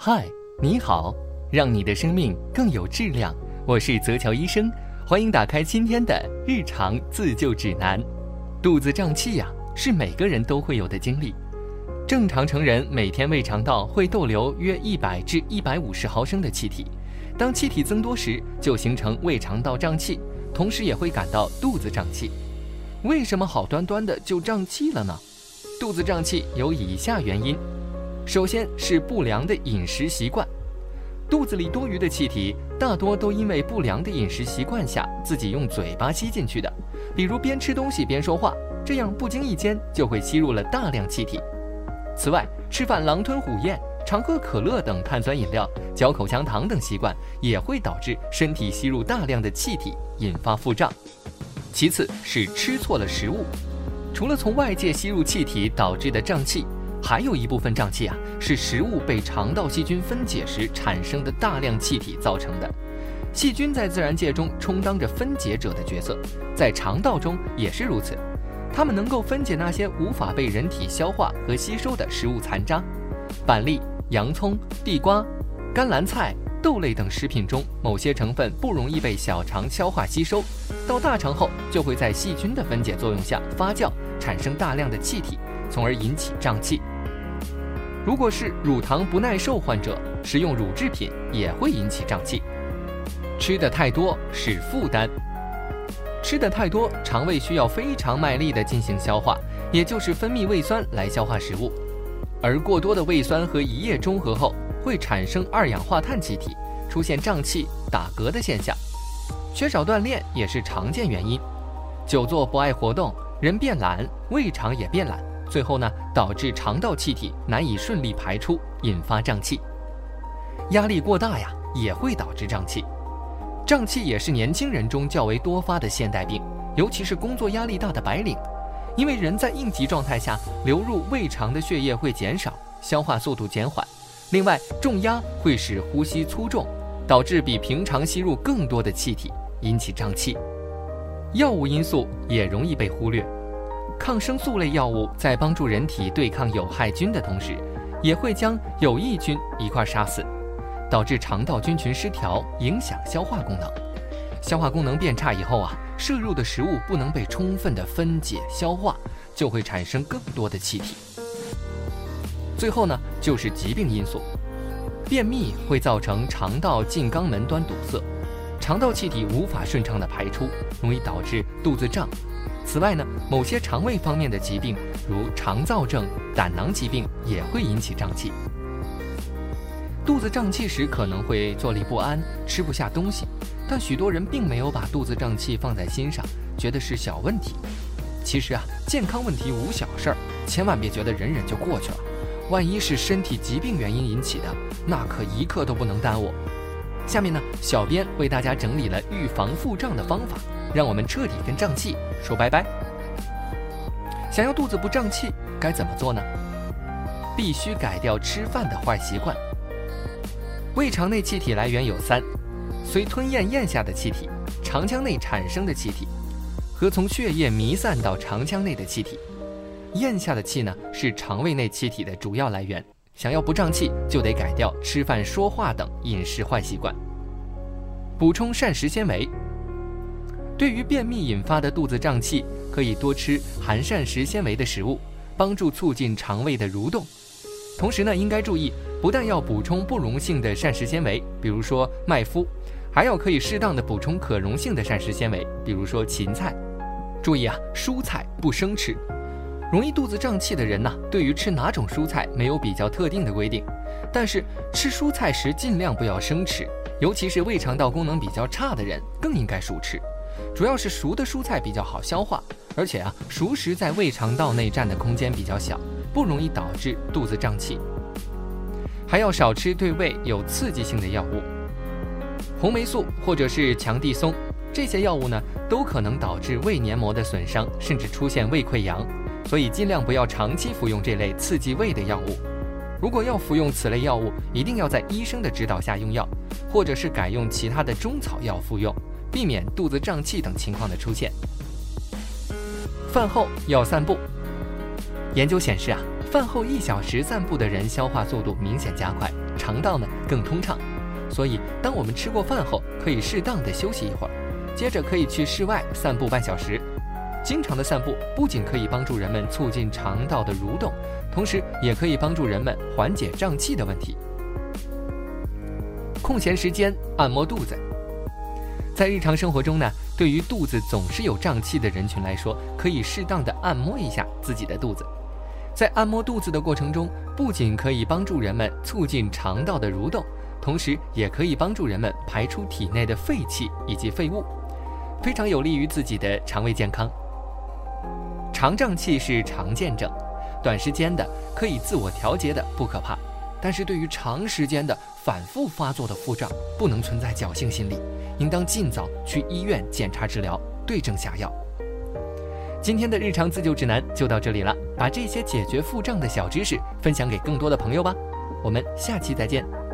嗨，你好，让你的生命更有质量。我是泽乔医生，欢迎打开今天的日常自救指南。肚子胀气呀，是每个人都会有的经历。正常成人每天胃肠道会逗留约一百至一百五十毫升的气体，当气体增多时，就形成胃肠道胀气，同时也会感到肚子胀气。为什么好端端的就胀气了呢？肚子胀气有以下原因。首先是不良的饮食习惯，肚子里多余的气体大多都因为不良的饮食习惯下自己用嘴巴吸进去的，比如边吃东西边说话，这样不经意间就会吸入了大量气体。此外，吃饭狼吞虎咽、常喝可乐等碳酸饮料、嚼口香糖等习惯也会导致身体吸入大量的气体，引发腹胀。其次是吃错了食物，除了从外界吸入气体导致的胀气。还有一部分胀气啊，是食物被肠道细菌分解时产生的大量气体造成的。细菌在自然界中充当着分解者的角色，在肠道中也是如此。它们能够分解那些无法被人体消化和吸收的食物残渣。板栗、洋葱、地瓜、甘蓝菜、豆类等食品中某些成分不容易被小肠消化吸收，到大肠后就会在细菌的分解作用下发酵，产生大量的气体。从而引起胀气。如果是乳糖不耐受患者，食用乳制品也会引起胀气。吃的太多是负担。吃的太多，肠胃需要非常卖力地进行消化，也就是分泌胃酸来消化食物。而过多的胃酸和胰液中和后，会产生二氧化碳气体，出现胀气、打嗝的现象。缺少锻炼也是常见原因。久坐不爱活动，人变懒，胃肠也变懒。最后呢，导致肠道气体难以顺利排出，引发胀气。压力过大呀，也会导致胀气。胀气也是年轻人中较为多发的现代病，尤其是工作压力大的白领。因为人在应急状态下，流入胃肠的血液会减少，消化速度减缓。另外，重压会使呼吸粗重，导致比平常吸入更多的气体，引起胀气。药物因素也容易被忽略。抗生素类药物在帮助人体对抗有害菌的同时，也会将有益菌一块杀死，导致肠道菌群失调，影响消化功能。消化功能变差以后啊，摄入的食物不能被充分的分解消化，就会产生更多的气体。最后呢，就是疾病因素，便秘会造成肠道进肛门端堵塞，肠道气体无法顺畅的排出，容易导致肚子胀。此外呢，某些肠胃方面的疾病，如肠燥症、胆囊疾病，也会引起胀气。肚子胀气时可能会坐立不安，吃不下东西，但许多人并没有把肚子胀气放在心上，觉得是小问题。其实啊，健康问题无小事儿，千万别觉得忍忍就过去了。万一是身体疾病原因引起的，那可一刻都不能耽误。下面呢，小编为大家整理了预防腹胀的方法。让我们彻底跟胀气说拜拜。想要肚子不胀气，该怎么做呢？必须改掉吃饭的坏习惯。胃肠内气体来源有三：随吞咽咽下的气体、肠腔内产生的气体和从血液弥散到肠腔内的气体。咽下的气呢，是肠胃内气体的主要来源。想要不胀气，就得改掉吃饭、说话等饮食坏习惯，补充膳食纤维。对于便秘引发的肚子胀气，可以多吃含膳食纤维的食物，帮助促进肠胃的蠕动。同时呢，应该注意，不但要补充不溶性的膳食纤维，比如说麦麸，还要可以适当的补充可溶性的膳食纤维，比如说芹菜。注意啊，蔬菜不生吃。容易肚子胀气的人呢，对于吃哪种蔬菜没有比较特定的规定，但是吃蔬菜时尽量不要生吃，尤其是胃肠道功能比较差的人，更应该熟吃。主要是熟的蔬菜比较好消化，而且啊，熟食在胃肠道内占的空间比较小，不容易导致肚子胀气。还要少吃对胃有刺激性的药物，红霉素或者是强地松这些药物呢，都可能导致胃黏膜的损伤，甚至出现胃溃疡，所以尽量不要长期服用这类刺激胃的药物。如果要服用此类药物，一定要在医生的指导下用药，或者是改用其他的中草药服用。避免肚子胀气等情况的出现。饭后要散步。研究显示啊，饭后一小时散步的人消化速度明显加快，肠道呢更通畅。所以，当我们吃过饭后，可以适当的休息一会儿，接着可以去室外散步半小时。经常的散步不仅可以帮助人们促进肠道的蠕动，同时也可以帮助人们缓解胀气的问题。空闲时间按摩肚子，在日常生活中呢，对于肚子总是有胀气的人群来说，可以适当的按摩一下自己的肚子。在按摩肚子的过程中，不仅可以帮助人们促进肠道的蠕动，同时也可以帮助人们排出体内的废气以及废物，非常有利于自己的肠胃健康。肠胀气是常见症，短时间的可以自我调节的不可怕。但是对于长时间的反复发作的腹胀，不能存在侥幸心理，应当尽早去医院检查治疗，对症下药。今天的日常自救指南就到这里了，把这些解决腹胀的小知识分享给更多的朋友吧。我们下期再见。